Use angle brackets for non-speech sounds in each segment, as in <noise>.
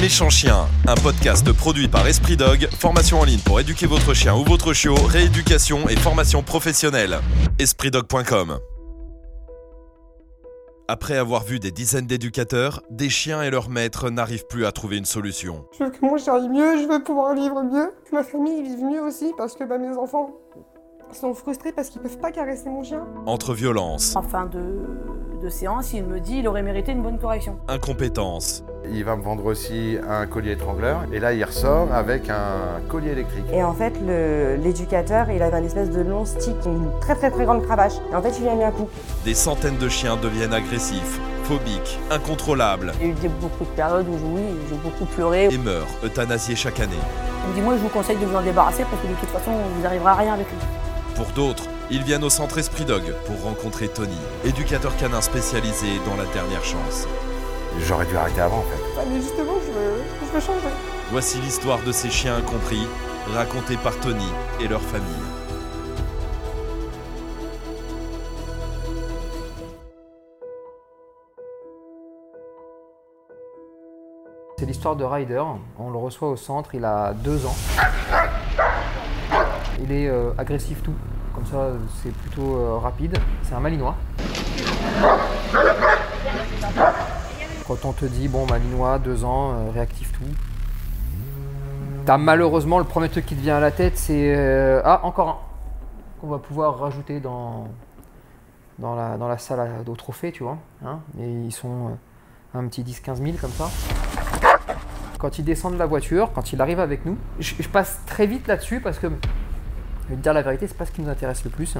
Méchant Chien, un podcast produit par Esprit Dog, formation en ligne pour éduquer votre chien ou votre chiot, rééducation et formation professionnelle. EspritDog.com Après avoir vu des dizaines d'éducateurs, des chiens et leurs maîtres n'arrivent plus à trouver une solution. Je veux que mon chien aille mieux, je veux pouvoir vivre mieux, que ma famille vive mieux aussi, parce que bah, mes enfants sont frustrés parce qu'ils peuvent pas caresser mon chien. Entre violence, En fin de, de séance, il me dit il aurait mérité une bonne correction. incompétence, Il va me vendre aussi un collier étrangleur. Et là, il ressort avec un collier électrique. Et en fait, l'éducateur, il avait un espèce de long stick, une très très très grande cravache. Et en fait, il lui a mis un coup. des centaines de chiens deviennent agressifs, phobiques, incontrôlables Il y a eu des- beaucoup de périodes où oui, j'ai beaucoup pleuré. et meurent, euthanasiés chaque année. Il me dit moi je vous conseille de vous en débarrasser parce que de toute façon vous n'arriverez à rien avec lui. Pour d'autres, ils viennent au centre Esprit Dog pour rencontrer Tony, éducateur canin spécialisé dans la dernière chance. J'aurais dû arrêter avant, en fait. Bah, mais justement, je veux, je veux changer. Voici l'histoire de ces chiens incompris, racontée par Tony et leur famille. C'est l'histoire de Ryder. On le reçoit au centre, il a deux ans. Il est euh, agressif tout. Comme ça, c'est plutôt euh, rapide. C'est un malinois. Quand on te dit, bon, malinois, deux ans, euh, réactif tout. T'as malheureusement le premier truc qui te vient à la tête, c'est. euh, ah, encore un. Qu'on va pouvoir rajouter dans, dans, la, dans la salle à- au trophée, tu vois. hein. Et ils sont un petit 10-15 000 comme ça quand il descend de la voiture, quand il arrive avec nous, je passe très vite là-dessus parce que, te dire la vérité, c'est pas ce qui nous intéresse le plus.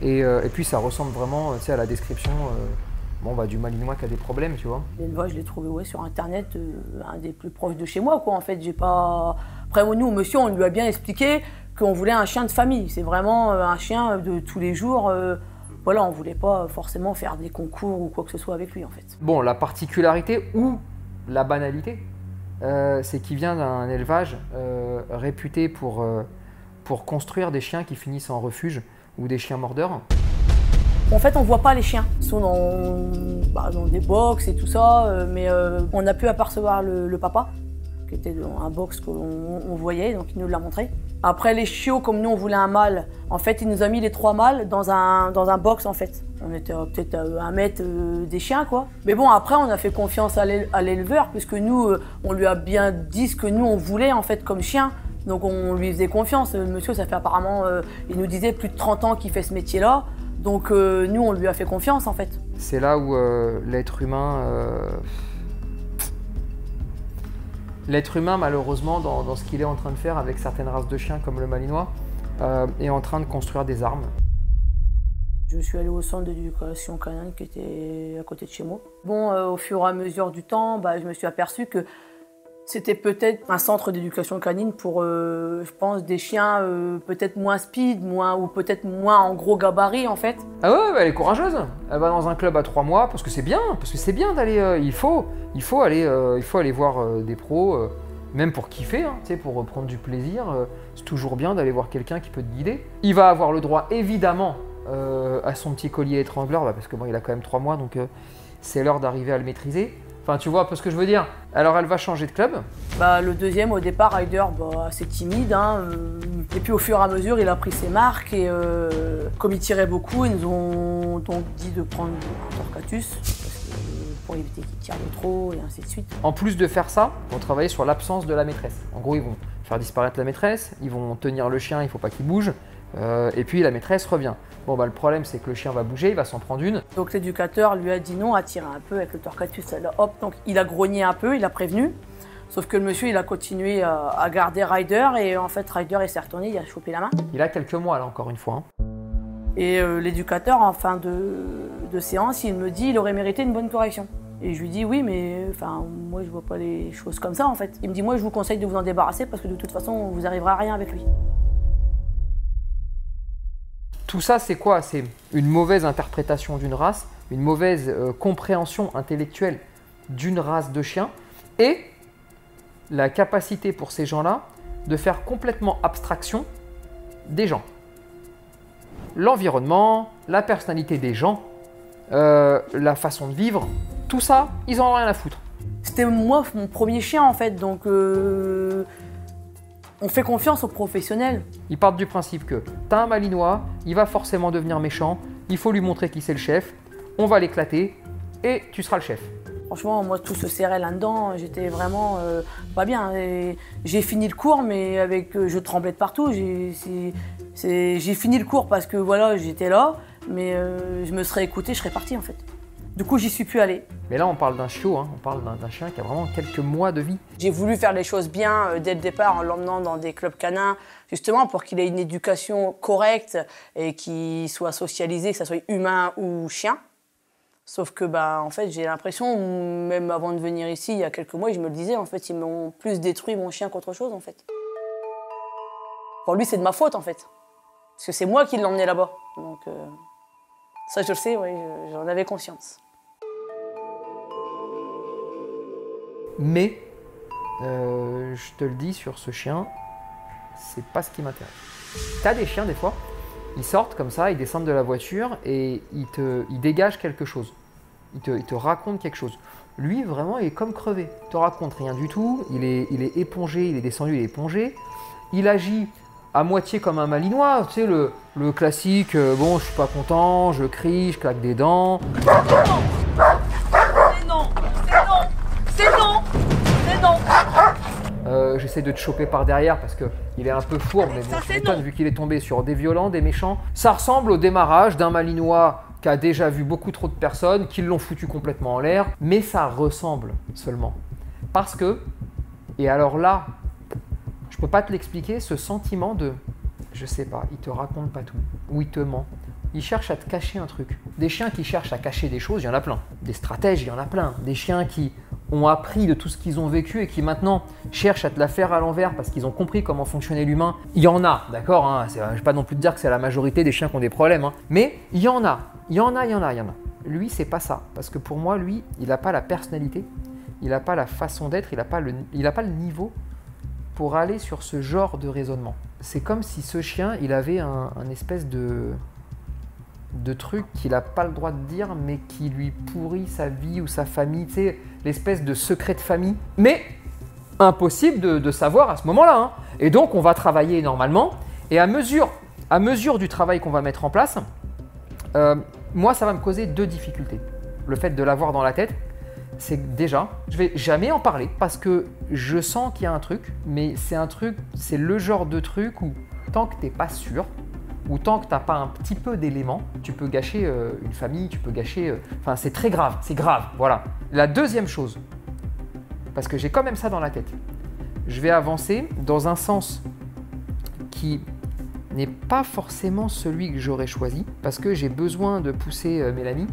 Et, euh, et puis ça ressemble vraiment sais, à la description euh, bon, bah, du malinois qui a des problèmes, tu vois. L'élevage je l'ai trouvé ouais, sur internet euh, un des plus proches de chez moi quoi en fait. J'ai pas. Après nous monsieur on lui a bien expliqué qu'on voulait un chien de famille. C'est vraiment euh, un chien de tous les jours. euh, voilà, on voulait pas forcément faire des concours ou quoi que ce soit avec lui en fait. Bon, la particularité ou la banalité, euh, c'est qu'il vient d'un élevage euh, réputé pour, euh, pour construire des chiens qui finissent en refuge ou des chiens mordeurs. En fait, on voit pas les chiens. Ils sont dans, bah, des box et tout ça, euh, mais euh, on a pu apercevoir le, papa, qui était dans un box qu'on on voyait, donc il nous l'a montré. Après, les chiots, comme nous, on voulait un mâle, en fait, il nous a mis les trois mâles dans un, box, en fait. On était euh, peut-être à un mètre des chiens, quoi. Mais bon, après, on a fait confiance à l'é- à l'éleveur, puisque nous, on lui a bien dit ce que nous, on voulait, en fait, comme chien. Donc, on lui faisait confiance. Euh, Monsieur, ça fait apparemment, euh, il nous disait plus de 30 ans qu'il fait ce métier-là. Donc euh, nous, on lui a fait confiance en fait. C'est là où euh, l'être humain. L'être humain, malheureusement, dans, dans ce qu'il est en train de faire avec certaines races de chiens comme le malinois, est en train de construire des armes. Je suis allée au centre d'éducation canine qui était à côté de chez moi. Bon, au fur et à mesure du temps, bah, je me suis aperçue que c'était peut-être un centre d'éducation canine pour, euh, je pense, des chiens euh, peut-être moins speed, moins, ou peut-être moins en gros gabarit en fait. Ah ouais, bah, elle est courageuse. Elle va dans un club à trois mois parce que c'est bien, parce que c'est bien d'aller. euh, il faut, il faut aller, il faut aller voir des pros, même pour kiffer, hein, pour prendre du plaisir. c'est toujours bien d'aller voir quelqu'un qui peut te guider. Il va avoir le droit, évidemment, à son petit collier étrangleur, bah, parce que bon, il a quand même trois mois, donc c'est l'heure d'arriver à le maîtriser. Enfin, tu vois peu ce que je veux dire. Alors, elle va changer de club. Bah, le deuxième, au départ, Ryder, bah, assez timide. hein, euh, et puis au fur et à mesure, il a pris ses marques. Et euh, comme il tirait beaucoup, ils nous ont donc dit de prendre un torcatus parce que, pour éviter qu'il tire de trop et ainsi de suite. En plus de faire ça, ils vont travailler sur l'absence de la maîtresse. En gros, ils vont faire disparaître la maîtresse, ils vont tenir le chien, il faut pas qu'il bouge, euh, et puis la maîtresse revient. Bon, bah, le problème, c'est que le chien va bouger, il va s'en prendre une. Donc l'éducateur lui a dit non, à tirer un peu avec le torcatus. Hop, donc il a grogné un peu, il a prévenu. Sauf que le monsieur, il a continué à, à garder Ryder. Et en fait, Ryder, il s'est retourné, il a chopé la main. Il a quelques mois, là, encore une fois. hein. Et euh, l'éducateur, en fin de, de séance, il me dit il aurait mérité une bonne correction. Et je lui dis oui, mais enfin, moi je vois pas les choses comme ça en fait. Il me dit moi je vous conseille de vous en débarrasser parce que de toute façon vous arriverez à rien avec lui. Tout ça, c'est quoi? C'est une mauvaise interprétation d'une race, une mauvaise euh, compréhension intellectuelle d'une race de chiens, et la capacité pour ces gens-là de faire complètement abstraction des gens. L'environnement, la personnalité des gens, euh, la façon de vivre, tout ça, ils en ont rien à foutre. C'était moi mon premier chien en fait, donc euh, on fait confiance aux professionnels. Ils partent du principe que t'as un malinois, il va forcément devenir méchant, il faut lui montrer qui c'est le chef, on va l'éclater et tu seras le chef. Franchement, moi, tout se serrait là-dedans. J'étais vraiment euh, pas bien. J'ai fini le cours, mais avec, euh, je tremblais de partout. J'ai fini le cours parce que voilà, j'étais là, mais euh, je me serais écouté, je serais partie en fait. Du coup, j'y suis plus allée. Mais là, on parle d'un chiot, hein, on parle d'un chien qui a vraiment quelques mois de vie. J'ai voulu faire les choses bien euh, dès le départ en l'emmenant dans des clubs canins, justement pour qu'il ait une éducation correcte et qu'il soit socialisé, que ça soit humain ou chien. Sauf que, bah, en fait, j'ai l'impression, même avant de venir ici, il y a quelques mois, je me le disais, en fait, ils m'ont plus détruit mon chien qu'autre chose, en fait. Pour lui, c'est de ma faute, en fait. Parce que c'est moi qui l'ai emmené là-bas. Donc, euh, ça, je le sais, oui, je- j'en avais conscience. Mais, euh, je te le dis sur ce chien, c'est pas ce qui m'intéresse. T'as des chiens des fois, ils sortent comme ça, ils descendent de la voiture et ils te, ils dégagent quelque chose. Ils te, ils te racontent quelque chose. Lui, vraiment, il est comme crevé. Il te raconte rien du tout. Il est, il est épongé, il est descendu, il est épongé. Il agit à moitié comme un malinois, tu sais, le, le classique, euh, bon, je suis pas content, je crie, je claque des dents. C'est non C'est non C'est non C'est non Euh, J'essaie de te choper par derrière parce qu'il est un peu fourbe, mais bon, Ça, je m'étonne vu qu'il est tombé sur des violents, des méchants. Ça ressemble au démarrage d'un malinois qui a déjà vu beaucoup trop de personnes, qui l'ont foutu complètement en l'air, mais ça ressemble seulement. Parce que, et alors là, je peux pas te l'expliquer, ce sentiment de, je sais pas, il te raconte pas tout, ou il te ment. Il cherche à te cacher un truc. Des chiens qui cherchent à cacher des choses, il y en a plein. Des stratèges, il y en a plein. Des chiens qui ont appris de tout ce qu'ils ont vécu et qui maintenant cherchent à te la faire à l'envers parce qu'ils ont compris comment fonctionnait l'humain. Il y en a, d'accord hein, c'est- Je vais pas non plus te dire que c'est la majorité des chiens qui ont des problèmes. hein. Mais il y en a, il y en a, il y en a, il y en a. Lui, c'est pas ça. Parce que pour moi, lui, il n'a pas la personnalité, il n'a pas la façon d'être, il n'a pas, le- pas le niveau pour aller sur ce genre de raisonnement. C'est comme si ce chien, il avait un espèce de, de truc qu'il n'a pas le droit de dire, mais qui lui pourrit sa vie ou sa famille, tu sais, l'espèce de secret de famille. Mais impossible de, savoir à ce moment-là. hein. Et donc, on va travailler normalement, et à mesure, à mesure du travail qu'on va mettre en place, euh, moi, ça va me causer deux difficultés. Le fait de l'avoir dans la tête, c'est déjà, je vais jamais en parler parce que je sens qu'il y a un truc, mais c'est un truc, c'est le genre de truc où tant que t'es pas sûr, ou tant que t'as pas un petit peu d'éléments, tu peux gâcher euh, une famille, tu peux gâcher. euh, Enfin, c'est très grave, c'est grave. Voilà. La deuxième chose, parce que j'ai quand même ça dans la tête, je vais avancer dans un sens qui n'est pas forcément celui que j'aurais choisi, parce que j'ai besoin de pousser euh, Mélanie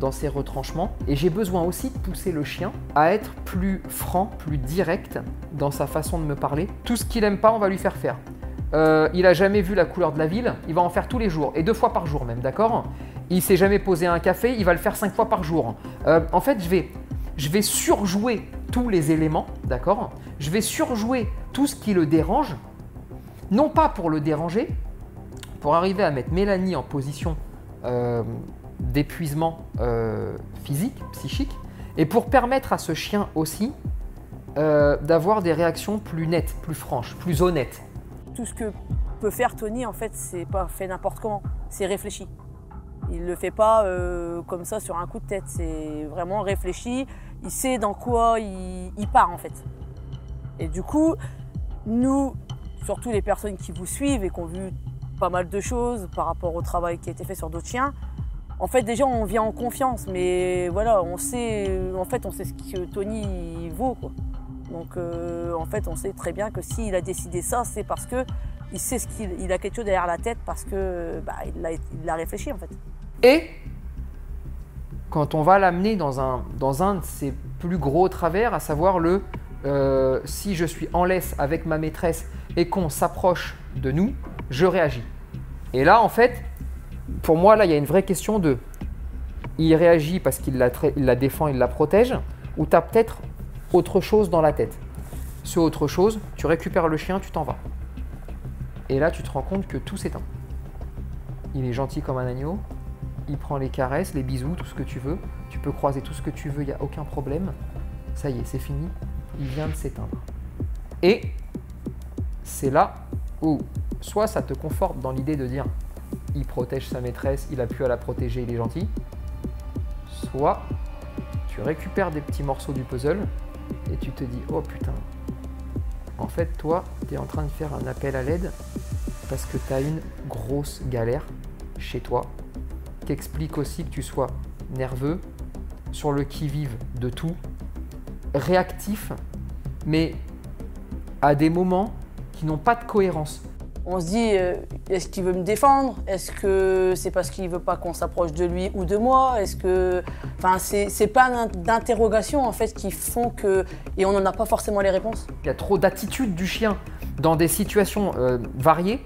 dans ses retranchements, et j'ai besoin aussi de pousser le chien à être plus franc, plus direct dans sa façon de me parler. Tout ce qu'il aime pas, on va lui faire faire. Euh, il a jamais vu la couleur de la ville, il va en faire tous les jours, et deux fois par jour même, d'accord? Il s'est jamais posé un café, il va le faire cinq fois par jour. Euh, en fait, je vais, je vais surjouer tous les éléments, d'accord? Je vais surjouer tout ce qui le dérange, non pas pour le déranger, pour arriver à mettre Mélanie en position euh, d'épuisement physique, psychique, et pour permettre à ce chien aussi d'avoir des réactions plus nettes, plus franches, plus honnêtes. Tout ce que peut faire Tony, en fait, c'est pas fait n'importe comment, c'est réfléchi. Il le fait pas euh, comme ça sur un coup de tête, c'est vraiment réfléchi. Il sait dans quoi il, part en fait. Et du coup, nous, surtout les personnes qui vous suivent et qui ont vu pas mal de choses par rapport au travail qui a été fait sur d'autres chiens, en fait déjà on vient en confiance, mais voilà, on sait, en fait on sait ce que Tony vaut quoi. Donc euh, en fait on sait très bien que s'il a décidé ça, c'est parce que il sait ce qu'il il a quelque chose derrière la tête parce que bah, il l'a il l'a réfléchi en fait. Et quand on va l'amener dans un, dans un de ses plus gros travers, à savoir le euh, si je suis en laisse avec ma maîtresse et qu'on s'approche de nous, je réagis. Et là, en fait, pour moi, là, il y a une vraie question de il réagit parce qu'il la, la défend, il la protège, ou tu as peut-être autre chose dans la tête. Ce autre chose, tu récupères le chien, tu t'en vas. Et là, tu te rends compte que tout s'éteint. Il est gentil comme un agneau, il prend les caresses, les bisous, tout ce que tu veux. Tu peux croiser tout ce que tu veux, il n'y a aucun problème. ça y est, c'est fini, il vient de s'éteindre. Et c'est là où soit ça te conforte dans l'idée de dire il protège sa maîtresse, il a pu à la protéger, il est gentil, soit tu récupères des petits morceaux du puzzle et tu te dis oh putain, en fait toi, tu es en train de faire un appel à l'aide parce que tu as une grosse galère chez toi. Qui explique aussi que tu sois nerveux, sur le qui-vive de tout, réactif, mais à des moments qui n'ont pas de cohérence. On se dit, euh, est-ce qu'il veut me défendre? Est-ce que c'est parce qu'il veut pas qu'on s'approche de lui ou de moi? Est-ce que, enfin, c'est plein d'interrogations en fait qui font que et on n'en a pas forcément les réponses. Il y a trop d'attitude du chien dans des situations euh, variées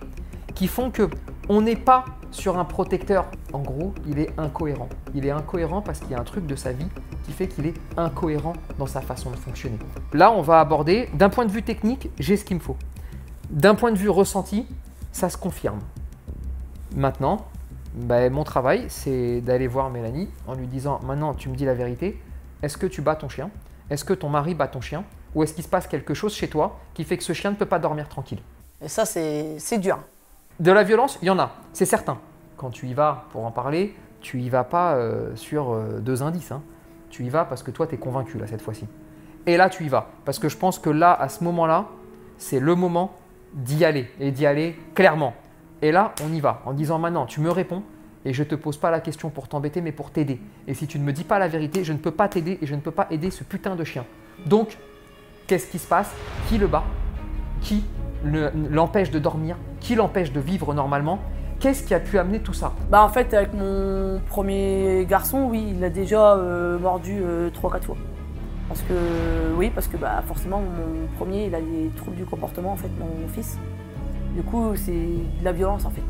qui font que on n'est pas sur un protecteur. En gros, il est incohérent. Il est incohérent parce qu'il y a un truc de sa vie qui fait qu'il est incohérent dans sa façon de fonctionner. Là, on va aborder, d'un point de vue technique, j'ai ce qu'il me faut. D'un point de vue ressenti, ça se confirme. Maintenant, ben, mon travail, c'est d'aller voir Mélanie en lui disant Maintenant, tu me dis la vérité. Est-ce que tu bats ton chien? Est-ce que ton mari bat ton chien? Ou est-ce qu'il se passe quelque chose chez toi qui fait que ce chien ne peut pas dormir tranquille? Et ça, c'est c'est dur. De la violence, il y en a, c'est certain. Quand tu y vas pour en parler, tu y vas pas euh, sur euh, deux indices. hein. Tu y vas parce que toi, tu es convaincu là cette fois-ci. Et là, tu y vas. Parce que je pense que là, à ce moment-là, c'est le moment d'y aller. Et d'y aller clairement. Et là, on y va. En disant maintenant, tu me réponds et je ne te pose pas la question pour t'embêter, mais pour t'aider. Et si tu ne me dis pas la vérité, je ne peux pas t'aider et je ne peux pas aider ce putain de chien. Donc, qu'est-ce qui se passe? Qui le bat? Qui le- l'empêche de dormir? Qui l'empêche de vivre normalement? Qu'est-ce qui a pu amener tout ça? Bah en fait, avec mon premier garçon, oui, il a déjà euh, mordu 3-4 fois. Parce que, oui, parce que bah, forcément, mon premier, il a des troubles du comportement, en fait, mon fils. Du coup, c'est de la violence, en fait.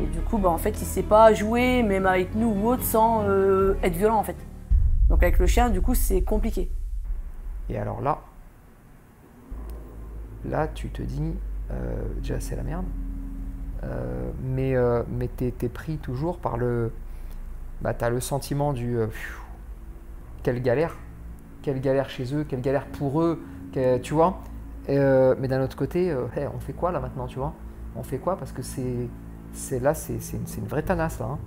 Et du coup, bah, en fait, il sait pas jouer, même avec nous ou autre, sans euh, être violent, en fait. Donc avec le chien, du coup, c'est compliqué. Et alors là, là, tu te dis, euh, déjà c'est la merde, Euh, mais, euh, mais t'es es pris toujours par le... Bah, t'as le sentiment du... quelle galère, quelle galère chez eux, quelle galère pour eux, que- tu vois. Euh, mais d'un autre côté, euh, hey, on fait quoi là maintenant, tu vois? On fait quoi? Parce que c'est... c'est là, c'est c'est une, vraie tanasse là. hein.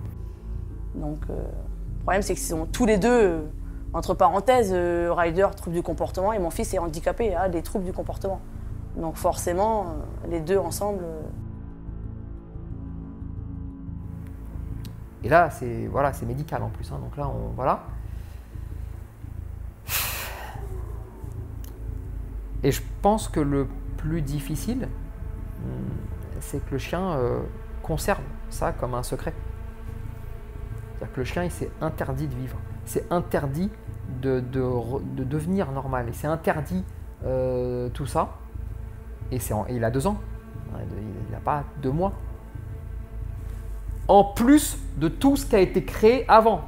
Donc, euh, le problème, c'est qu'ils sont tous les deux, entre parenthèses, Ryder, trouble du comportement, et mon fils est handicapé, a des troubles du comportement. Donc, forcément, les deux ensemble. Et là, c'est voilà, c'est médical en plus. hein. Donc là, on voilà. Et je pense que le plus difficile, c'est que le chien euh, conserve ça comme un secret. C'est-à-dire que le chien, il s'est interdit de vivre. C'est interdit de, devenir normal. Et c'est interdit euh, tout ça. Et, en- et il a deux ans. Il n'a pas deux mois en plus de tout ce qui a été créé avant.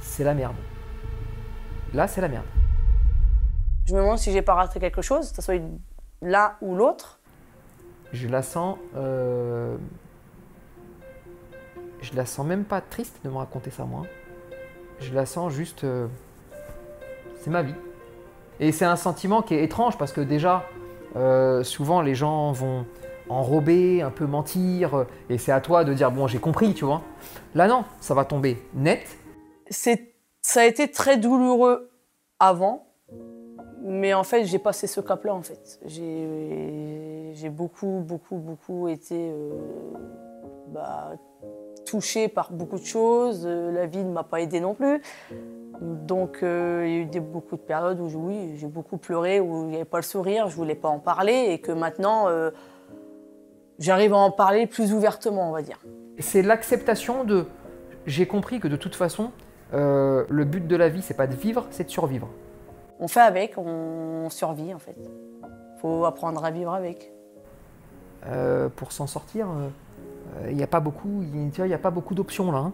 C'est la merde. Là, c'est la merde. Je me demande si j'ai pas raté quelque chose, que ce soit l'un ou l'autre. Je la sens. euh, Je la sens même pas triste de me raconter ça, moi. Je la sens juste. euh, C'est ma vie. Et c'est un sentiment qui est étrange parce que déjà, euh, souvent les gens vont enrober, un peu mentir, et c'est à toi de dire bon, j'ai compris, tu vois. Là, non, ça va tomber net. C'est, ça a été très douloureux avant, mais en fait, j'ai passé ce cap-là, en fait. J'ai, beaucoup, beaucoup, beaucoup été euh, bah, touchée par beaucoup de choses. Euh, La vie ne m'a pas aidée non plus. Donc, euh, il y a eu beaucoup de périodes où, oui, j'ai beaucoup pleuré, où il n'y avait pas le sourire, je voulais pas en parler, et que maintenant, j'arrive à en parler plus ouvertement, on va dire. c'est l'acceptation de j'ai compris que de toute façon le but de la vie c'est pas de vivre c'est de survivre On fait avec, on survit en fait. Faut apprendre à vivre avec. Euh, pour s'en sortir il n'y a pas beaucoup il a pas beaucoup d'options là hein.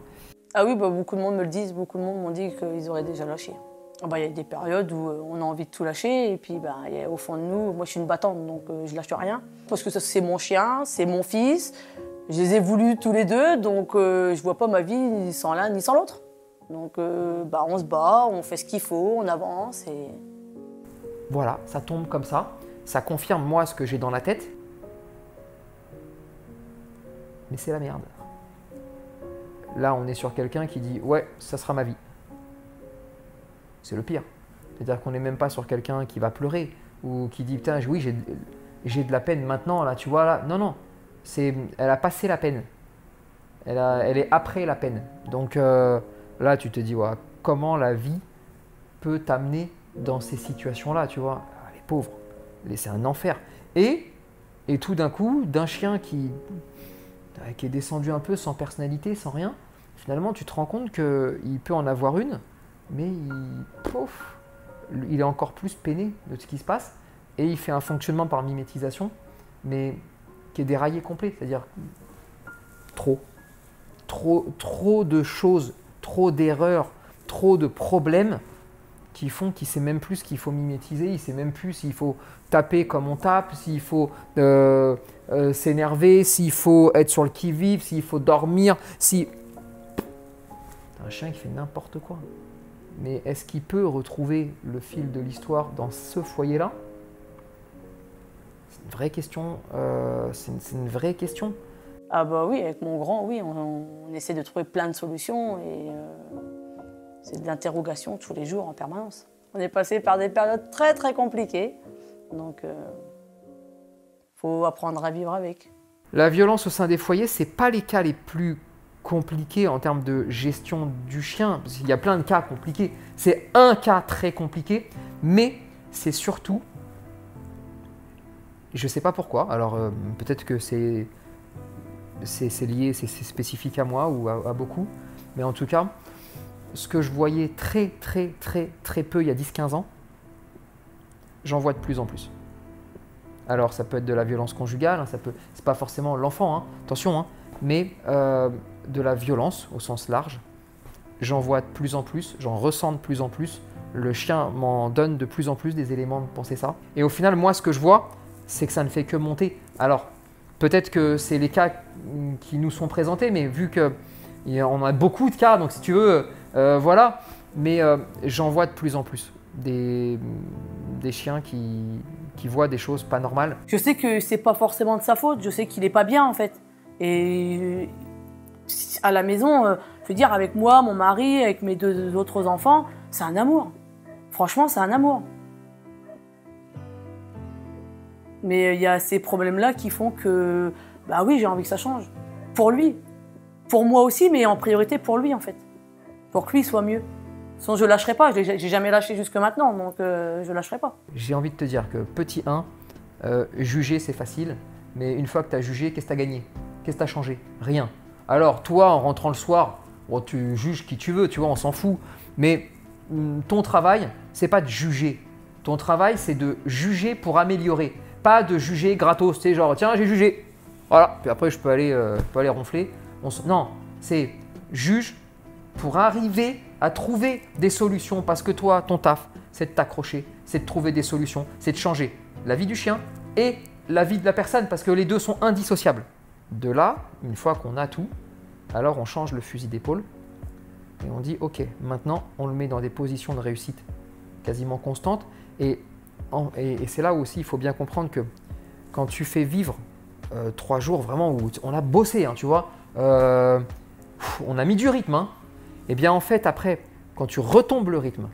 Ah oui, bah, beaucoup de monde me le disent, beaucoup de monde m'ont dit qu'ils auraient déjà lâché. Ah bah, Il y a des périodes où euh, on a envie de tout lâcher, et puis bah, il y a au fond de nous, moi je suis une battante, donc euh, je lâche rien. Parce que ça, c'est mon chien, c'est mon fils, je les ai voulus tous les deux, donc euh, je vois pas ma vie ni sans l'un ni sans l'autre. Donc euh, bah, on se bat, on fait ce qu'il faut, on avance et. Voilà, ça tombe comme ça. Ça confirme moi ce que j'ai dans la tête. Mais c'est la merde. Là, on est sur quelqu'un qui dit Ouais, ça sera ma vie. C'est le pire. C'est-à-dire qu'on n'est même pas sur quelqu'un qui va pleurer ou qui dit Putain, oui, j'ai, de la peine maintenant, là, tu vois, là. Non, non. Elle a passé la peine. Elle, elle est après la peine. Donc euh, là, tu te dis Comment la vie peut t'amener dans ces situations-là, tu vois? Ah, Les pauvres. C'est un enfer. Et, et tout d'un coup, d'un chien qui, qui est descendu un peu sans personnalité, sans rien, finalement, tu te rends compte qu'il peut en avoir une, mais il, il est encore plus peiné de ce qui se passe, et il fait un fonctionnement par mimétisation, mais qui est déraillé complet, c'est-à-dire trop, trop, trop de choses, trop d'erreurs, trop de problèmes qui font qu'il sait même plus ce qu'il faut mimétiser, il sait même plus s'il faut taper comme on tape, s'il faut euh, euh, s'énerver, s'il faut être sur le qui-vive, s'il faut dormir, si... Un chien qui fait n'importe quoi. Mais est-ce qu'il peut retrouver le fil de l'histoire dans ce foyer-là? C'est une vraie question. euh, c'est une vraie question. Ah bah oui, avec mon grand, oui, on, essaie de trouver plein de solutions et euh, c'est de l'interrogation tous les jours en permanence. On est passé par des périodes très très compliquées, donc il faut apprendre à vivre avec. La violence au sein des foyers, c'est pas les cas les plus compliqués en termes de gestion du chien, parce qu'il y a plein de cas compliqués. C'est un cas très compliqué, mais c'est surtout, je sais pas pourquoi. Alors euh, peut-être que c'est c'est lié, c'est spécifique à moi ou à, à beaucoup, mais en tout cas, ce que je voyais très très très très peu il y a 10-15 ans, j'en vois de plus en plus. Alors ça peut être de la violence conjugale, hein, ça peut, c'est pas forcément l'enfant, hein, attention, hein, mais euh, de la violence au sens large. J'en vois de plus en plus, j'en ressens de plus en plus. Le chien m'en donne de plus en plus des éléments de penser ça. Et au final, moi, ce que je vois, c'est que ça ne fait que monter. Alors, peut-être que c'est les cas qui nous sont présentés, mais vu que on a beaucoup de cas, donc si tu veux, euh, voilà. Mais euh, j'en vois de plus en plus des, chiens qui, voient des choses pas normales. Je sais que c'est pas forcément de sa faute, je sais qu'il est pas bien en fait. Et à la maison, euh, je veux dire, avec moi, mon mari, avec mes deux autres enfants, c'est un amour. Franchement, c'est un amour. Mais euh, il y a ces problèmes-là qui font que, bah oui, j'ai envie que ça change. Pour lui. Pour moi aussi, mais en priorité pour lui en fait. Pour que lui soit mieux. Sinon, je lâcherai pas. Je J'ai jamais lâché jusque maintenant, donc euh, je lâcherai pas. J'ai envie de te dire que petit 1, euh, juger c'est facile, mais une fois que tu as jugé, qu'est-ce que tu as gagné? Qu'est-ce que tu as changé? Rien. Alors toi, en rentrant le soir, tu juges qui tu veux, tu vois, on s'en fout. Mais hum, ton travail, c'est pas de juger. Ton travail, c'est de juger pour améliorer. Pas de juger gratos, sais, genre, tiens, j'ai jugé. Voilà, puis après, je peux aller, euh, je peux aller ronfler. On Non, c'est juge pour arriver à trouver des solutions. Parce que toi, ton taf, c'est de t'accrocher, c'est de trouver des solutions, c'est de changer la vie du chien et la vie de la personne, parce que les deux sont indissociables. De là, une fois qu'on a tout, alors on change le fusil d'épaule et on dit, ok, maintenant on le met dans des positions de réussite quasiment constantes. Et, et- c'est là aussi, il faut bien comprendre que quand tu fais vivre euh, trois jours vraiment où on a bossé, hein, tu vois, euh, on a mis du rythme, hein, et bien en fait après, quand tu retombes le rythme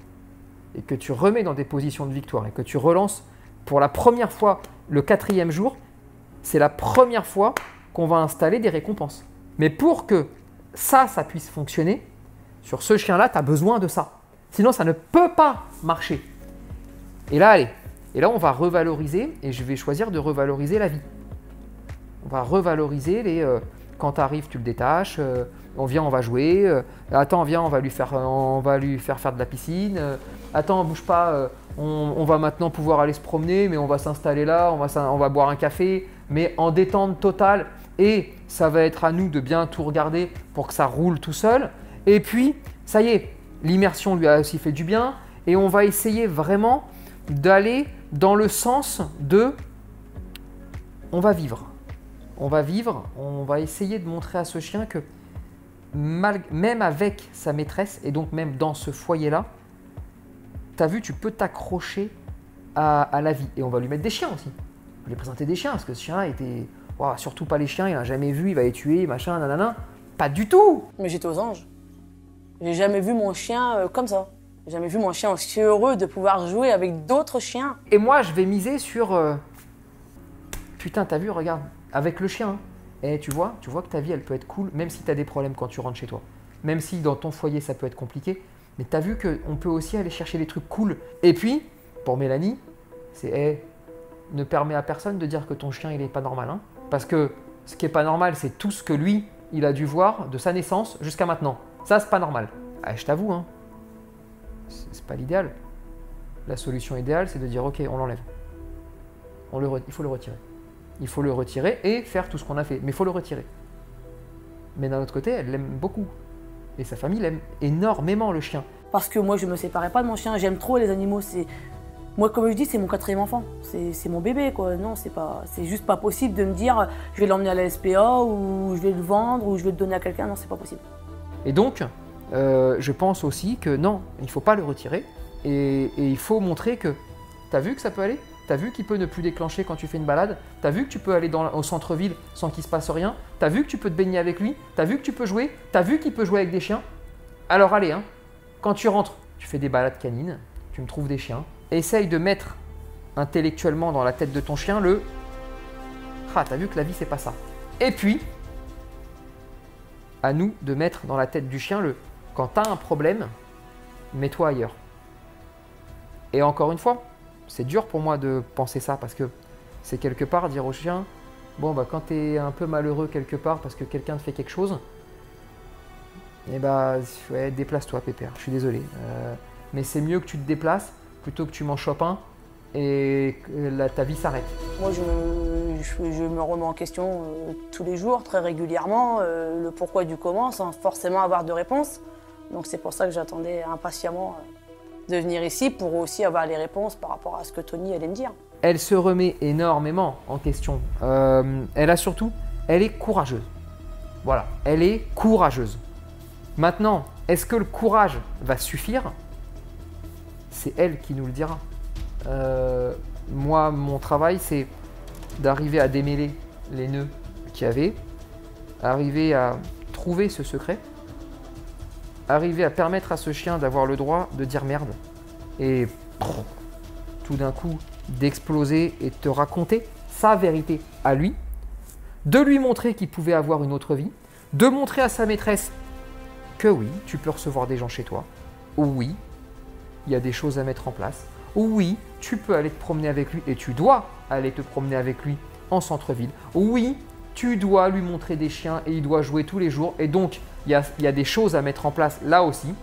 et que tu remets dans des positions de victoire et que tu relances pour la première fois le quatrième jour, c'est la première fois qu'on va installer des récompenses. Mais pour que ça, ça puisse fonctionner, sur ce chien-là, tu as besoin de ça. Sinon, ça ne peut pas marcher. Et là, allez. Et là, on va revaloriser, et je vais choisir de revaloriser la vie. On va revaloriser les. euh, quand tu arrives, tu le détaches. euh, on vient, on va jouer. euh, attends, viens, on va lui faire, on va lui faire faire de la piscine. attends, bouge pas. on, on va maintenant pouvoir aller se promener, mais on va s'installer là, on va, on va boire un café, mais en détente totale. Et ça va être à nous de bien tout regarder pour que ça roule tout seul. Et puis, ça y est, l'immersion lui a aussi fait du bien. Et on va essayer vraiment d'aller dans le sens de on va vivre. On va vivre, on va essayer de montrer à ce chien que même avec sa maîtresse, et donc même dans ce foyer-là, t'as vu, tu peux t'accrocher à, la vie. Et on va lui mettre des chiens aussi. On va lui présenter des chiens, parce que ce chien était. Ouah, surtout pas les chiens, il a jamais vu, il va les tuer, machin, nanana. Pas du tout Mais j'étais aux anges. J'ai jamais vu mon chien euh, comme ça. J'ai jamais vu mon chien aussi heureux de pouvoir jouer avec d'autres chiens. Et moi, je vais miser sur. euh, Putain, t'as vu, regarde, avec le chien. Et tu vois, tu vois que ta vie, elle peut être cool, même si t'as des problèmes quand tu rentres chez toi. Même si dans ton foyer, ça peut être compliqué. Mais t'as vu qu'on peut aussi aller chercher des trucs cool. Et puis, pour Mélanie, c'est eh, ne permet à personne de dire que ton chien, il est pas normal. hein. Parce que ce qui est pas normal, c'est tout ce que lui, il a dû voir de sa naissance jusqu'à maintenant. Ça, c'est pas normal. Ah, je t'avoue, hein, c'est pas l'idéal. La solution idéale, c'est de dire ok, on l'enlève. On le il faut le retirer. Il faut le retirer et faire tout ce qu'on a fait. Mais il faut le retirer. Mais d'un autre côté, elle l'aime beaucoup. Et sa famille l'aime énormément, le chien. Parce que moi, je me séparais pas de mon chien. J'aime trop les animaux. C'est moi, comme je dis, c'est mon quatrième enfant. C'est c'est mon bébé, quoi. Non, c'est pas, c'est juste pas possible de me dire, je vais l'emmener à la SPA ou je vais le vendre ou je vais le donner à quelqu'un. Non, c'est pas possible. Et donc, euh, je pense aussi que non, il ne faut pas le retirer. Et, il faut montrer que t'as vu que ça peut aller? T'as vu qu'il peut ne plus déclencher quand tu fais une balade? T'as vu que tu peux aller au centre-ville sans qu'il se passe rien? T'as vu que tu peux te baigner avec lui? T'as vu que tu peux jouer? T'as vu qu'il peut jouer avec des chiens? Alors allez, hein, quand tu rentres, tu fais des balades canines, tu me trouves des chiens. Essaye de mettre intellectuellement dans la tête de ton chien le Ah, t'as vu que la vie c'est pas ça. Et puis, à nous de mettre dans la tête du chien le quand t'as un problème, mets-toi ailleurs. Et encore une fois, c'est dur pour moi de penser ça parce que c'est quelque part dire au chien bon bah quand t'es un peu malheureux quelque part parce que quelqu'un te fait quelque chose, eh bah ouais, déplace-toi pépère, je suis désolé. Euh, mais c'est mieux que tu te déplaces plutôt que tu m'en chopes un et que ta vie s'arrête. Moi, je me, je, je me remets en question euh, tous les jours, très régulièrement, euh, le pourquoi du comment, sans forcément avoir de réponse. Donc c'est pour ça que j'attendais impatiemment euh, de venir ici pour aussi avoir les réponses par rapport à ce que Tony allait me dire. elle se remet énormément en question. Euh, elle a surtout, elle est courageuse. Voilà, elle est courageuse. Maintenant, est-ce que le courage va suffire? C'est elle qui nous le dira. Euh, moi, mon travail, c'est d'arriver à démêler les nœuds qu'il y avait, arriver à trouver ce secret, arriver à permettre à ce chien d'avoir le droit de dire merde et tout d'un coup d'exploser et de te raconter sa vérité à lui, de lui montrer qu'il pouvait avoir une autre vie, de montrer à sa maîtresse que oui, tu peux recevoir des gens chez toi, ou oui, il y a des choses à mettre en place, ou oui, tu peux aller te promener avec lui et tu dois aller te promener avec lui en centre-ville, ou oui, tu dois lui montrer des chiens et il doit jouer tous les jours, et donc il y a, des choses à mettre en place là aussi,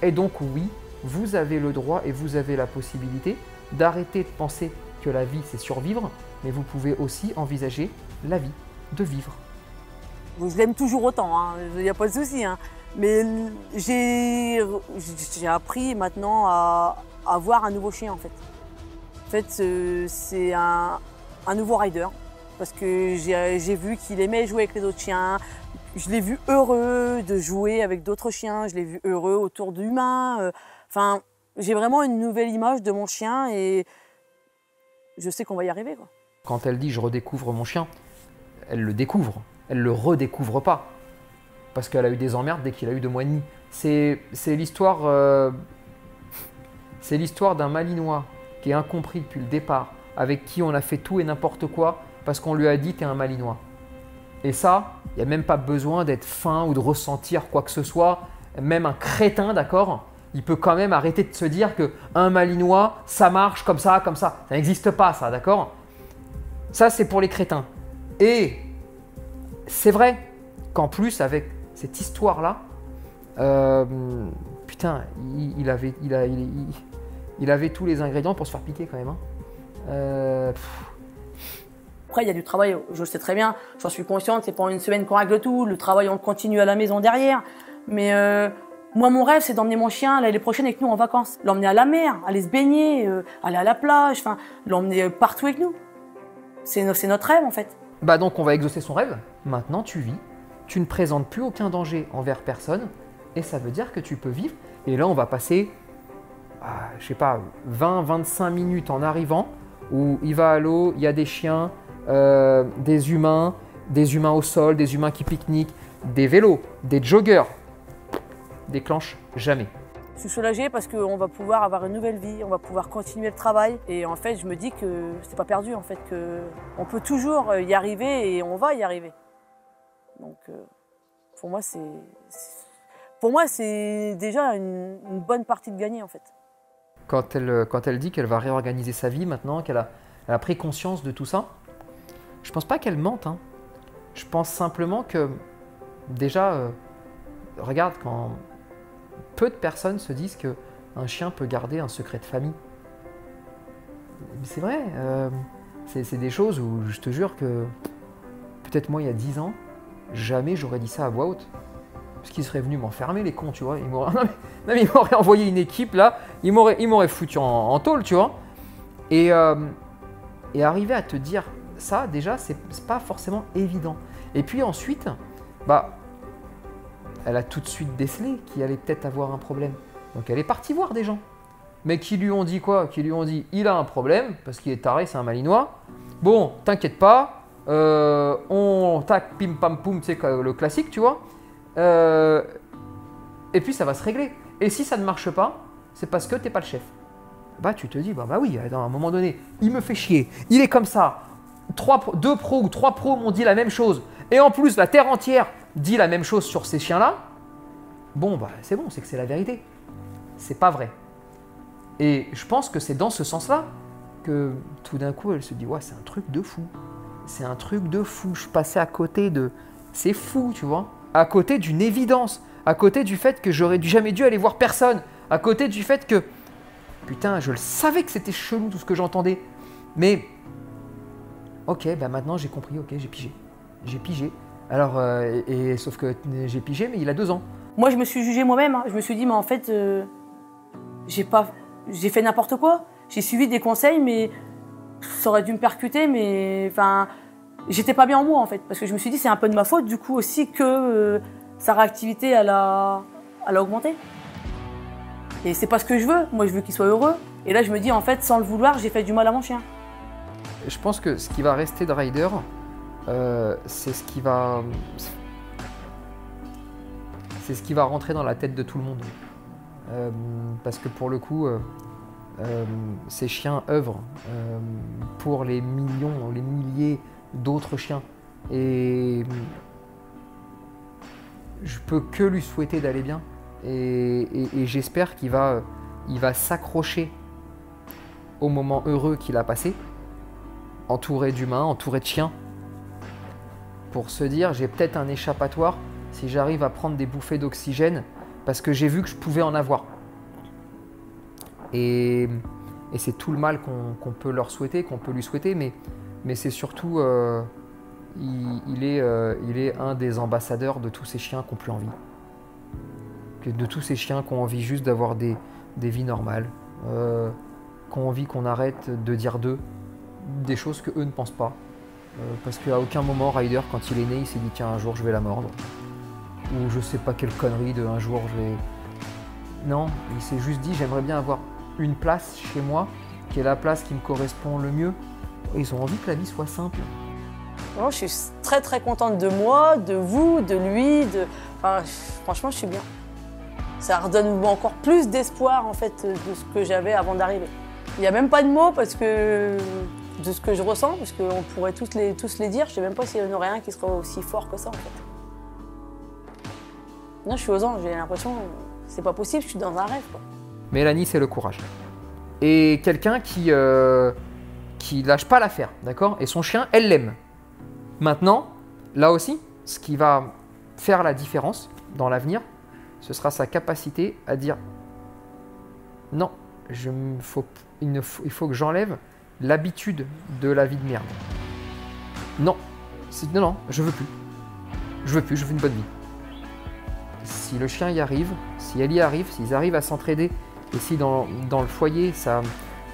et donc oui, vous avez le droit et vous avez la possibilité d'arrêter de penser que la vie c'est survivre, mais vous pouvez aussi envisager la vie de vivre. Je l'aime toujours autant, il n'y a pas de souci. hein. Mais j'ai appris maintenant à à avoir un nouveau chien en fait. En fait, euh, c'est un, un nouveau rider. Parce que j'ai vu qu'il aimait jouer avec les autres chiens. Je l'ai vu heureux de jouer avec d'autres chiens. Je l'ai vu heureux autour d'humains. euh, Enfin, j'ai vraiment une nouvelle image de mon chien et je sais qu'on va y arriver. Quand elle dit je redécouvre mon chien, elle le découvre, elle le redécouvre pas. Parce qu'elle a eu des emmerdes dès qu'il a eu deux mois c'est l'histoire euh, c'est l'histoire d'un Malinois qui est incompris depuis le départ, avec qui on a fait tout et n'importe quoi parce qu'on lui a dit t'es un Malinois. Et ça, il n'y a même pas besoin d'être fin ou de ressentir quoi que ce soit. Même un crétin, d'accord Il peut quand même arrêter de se dire que un Malinois, ça marche comme ça, comme ça. Ça n'existe pas, ça, d'accord? Ça, c'est pour les crétins. Et c'est vrai qu'en plus, avec cette histoire-là, euh, putain, il, avait, il, a- il- avait tous les ingrédients pour se faire piquer quand même. hein. Euh, Après, il y a du travail, je le sais très bien, j'en suis consciente, c'est en une semaine qu'on règle tout, le travail on le continue à la maison derrière. Mais euh, moi, mon rêve, c'est d'emmener mon chien l'année prochaine avec nous en vacances. L'emmener à la mer, aller se baigner, euh, aller à la plage, enfin, l'emmener partout avec nous. C'est no- c'est notre rêve en fait. Bah donc on va exaucer son rêve. Maintenant tu vis tu ne présentes plus aucun danger envers personne, et ça veut dire que tu peux vivre. Et là, on va passer, à, je sais pas, 20-25 minutes en arrivant, où il va à l'eau, il y a des chiens, euh, des humains, des humains au sol, des humains qui pique-niquent, des vélos, des joggers. Déclenche jamais. Je suis soulagée parce qu'on va pouvoir avoir une nouvelle vie, on va pouvoir continuer le travail. Et en fait, je me dis que c'est pas perdu, en fait, que on peut toujours y arriver et on va y arriver. Donc, euh, pour moi, c'est, c'est- pour moi, c'est déjà une, une bonne partie de gagner, en fait. quand elle, quand elle dit qu'elle va réorganiser sa vie maintenant, qu'elle a, elle a pris conscience de tout ça, je pense pas qu'elle mente. hein. Je pense simplement que, déjà, euh, regarde, quand peu de personnes se disent que un chien peut garder un secret de famille. C'est vrai, euh, c'est des choses où je te jure que, peut-être moi il y a 10 ans, jamais j'aurais dit ça à voix haute. Parce qu'ils seraient venus m'enfermer, les cons, tu vois. Ils m'auraient <laughs> non, mais- ils m'auraient envoyé une équipe là, ils m'auraient foutu en, en tôle, tu vois. Et, euh, et arriver à te dire ça, déjà, c'est c'est pas forcément évident. Et puis ensuite, bah, elle a tout de suite décelé qu'il allait peut-être avoir un problème. Donc elle est partie voir des gens. Mais qui lui ont dit quoi? Qui lui ont dit il a un problème, parce qu'il est taré, c'est un malinois. Bon, t'inquiète pas, euh, on tac, pim pam poum, sais, quoi, le classique, tu vois. Euh, et puis ça va se régler. Et si ça ne marche pas, c'est parce que t'es pas le chef. Bah tu te dis, bah, bah oui, à un moment donné, il me fait chier, il est comme ça. Deux pros ou trois pros m'ont dit la même chose. Et en plus, la terre entière dit la même chose sur ces chiens-là. Bon, bah c'est bon, c'est que c'est la vérité. C'est pas vrai. Et je pense que c'est dans ce sens-là que tout d'un coup, elle se dit, ouais, c'est un truc de fou. C'est un truc de fou. Je passais à côté de... C'est fou, tu vois. À côté d'une évidence. À côté du fait que j'aurais jamais dû aller voir personne. À côté du fait que... Putain, je le savais que c'était chelou tout ce que j'entendais. Mais... Ok, bah maintenant j'ai compris, ok, j'ai pigé. J'ai pigé. Alors, euh, et, sauf que j'ai pigé, mais il a deux ans. Moi, je me suis jugée moi-même. hein. Je me suis dit, mais en fait, euh, j'ai pas, j'ai fait n'importe quoi. J'ai suivi des conseils, mais ça aurait dû me percuter, mais enfin, j'étais pas bien en moi en fait, parce que je me suis dit, c'est un peu de ma faute, du coup aussi que euh, sa réactivité, a, elle a augmenté. Et c'est pas ce que je veux. Moi, je veux qu'il soit heureux. Et là, je me dis, en fait, sans le vouloir, j'ai fait du mal à mon chien. Je pense que ce qui va rester de Ryder, euh, c'est ce qui va. C'est ce qui va rentrer dans la tête de tout le monde. Euh, parce que pour le coup, euh, ces chiens œuvrent pour les millions, les milliers d'autres chiens. Et je peux que lui souhaiter d'aller bien. Et j'espère qu'il va, il va s'accrocher au moment heureux qu'il a passé entouré d'humains, entouré de chiens, pour se dire j'ai peut-être un échappatoire si j'arrive à prendre des bouffées d'oxygène parce que j'ai vu que je pouvais en avoir. Et, c'est tout le mal qu'on peut leur souhaiter, qu'on peut lui souhaiter, mais, c'est surtout, euh, il, il est, euh, il est un des ambassadeurs de tous ces chiens qui n'ont plus envie. De tous ces chiens qui ont envie juste d'avoir des, des vies normales, euh, qui ont envie qu'on arrête de dire d'eux des choses que eux ne pensent pas. Euh, parce qu'à aucun moment, Ryder, quand il est né, il s'est dit tiens, un jour je vais la mordre. Ou je sais pas quelle connerie de un jour je vais. Non, il s'est juste dit j'aimerais bien avoir une place chez moi, qui est la place qui me correspond le mieux. Ils ont envie que la vie soit simple. Vraiment, je suis très très contente de moi, de vous, de lui, de. Enfin, franchement, je suis bien. Ça redonne encore plus d'espoir en fait de ce que j'avais avant d'arriver. Il n'y a même pas de mots parce que de ce que je ressens, parce qu'on pourrait tous les, tous les dire. Je sais même pas s'il y en aurait un qui serait aussi fort que ça en fait. Non, je suis aux anges. J'ai l'impression, c'est pas possible. Je suis dans un rêve. Quoi. Mélanie, c'est le courage. Et quelqu'un qui, euh, qui lâche pas l'affaire, d'accord? Et son chien, elle l'aime. Maintenant, là aussi, ce qui va faire la différence dans l'avenir, ce sera sa capacité à dire non, je ne faut, il faut que j'enlève l'habitude de la vie de merde. Non, non, non, je veux plus. Je veux plus, je veux une bonne vie. Si le chien y arrive, si elle y arrive, s'ils arrivent à s'entraider, et si dans, dans le foyer, ça,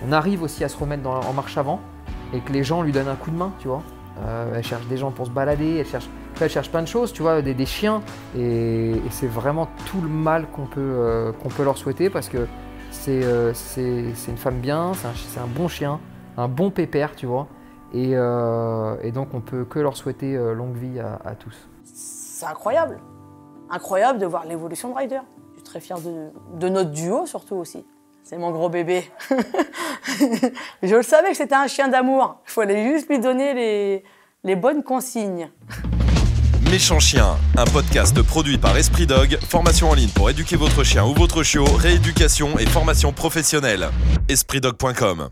on arrive aussi à se remettre en marche avant, et que les gens lui donnent un coup de main, tu vois. Euh, elle cherche des gens pour se balader, elle cherche elle cherche plein de choses, tu vois, des, chiens. Et, c'est vraiment tout le mal qu'on peut, euh, leur souhaiter parce que c'est euh, c'est une femme bien, c'est un bon chien, un bon pépère, tu vois. Et, euh, et donc, on peut que leur souhaiter euh, longue vie à, à tous. C'est incroyable. Incroyable de voir l'évolution de Ryder. Je suis très fière de, de notre duo surtout aussi. C'est mon gros bébé. <laughs> Je le savais que c'était un chien d'amour. Il fallait juste lui donner les, les bonnes consignes. Méchant Chien, un podcast produit par Esprit Dog, formation en ligne pour éduquer votre chien ou votre chiot, rééducation et formation professionnelle. EspritDog.com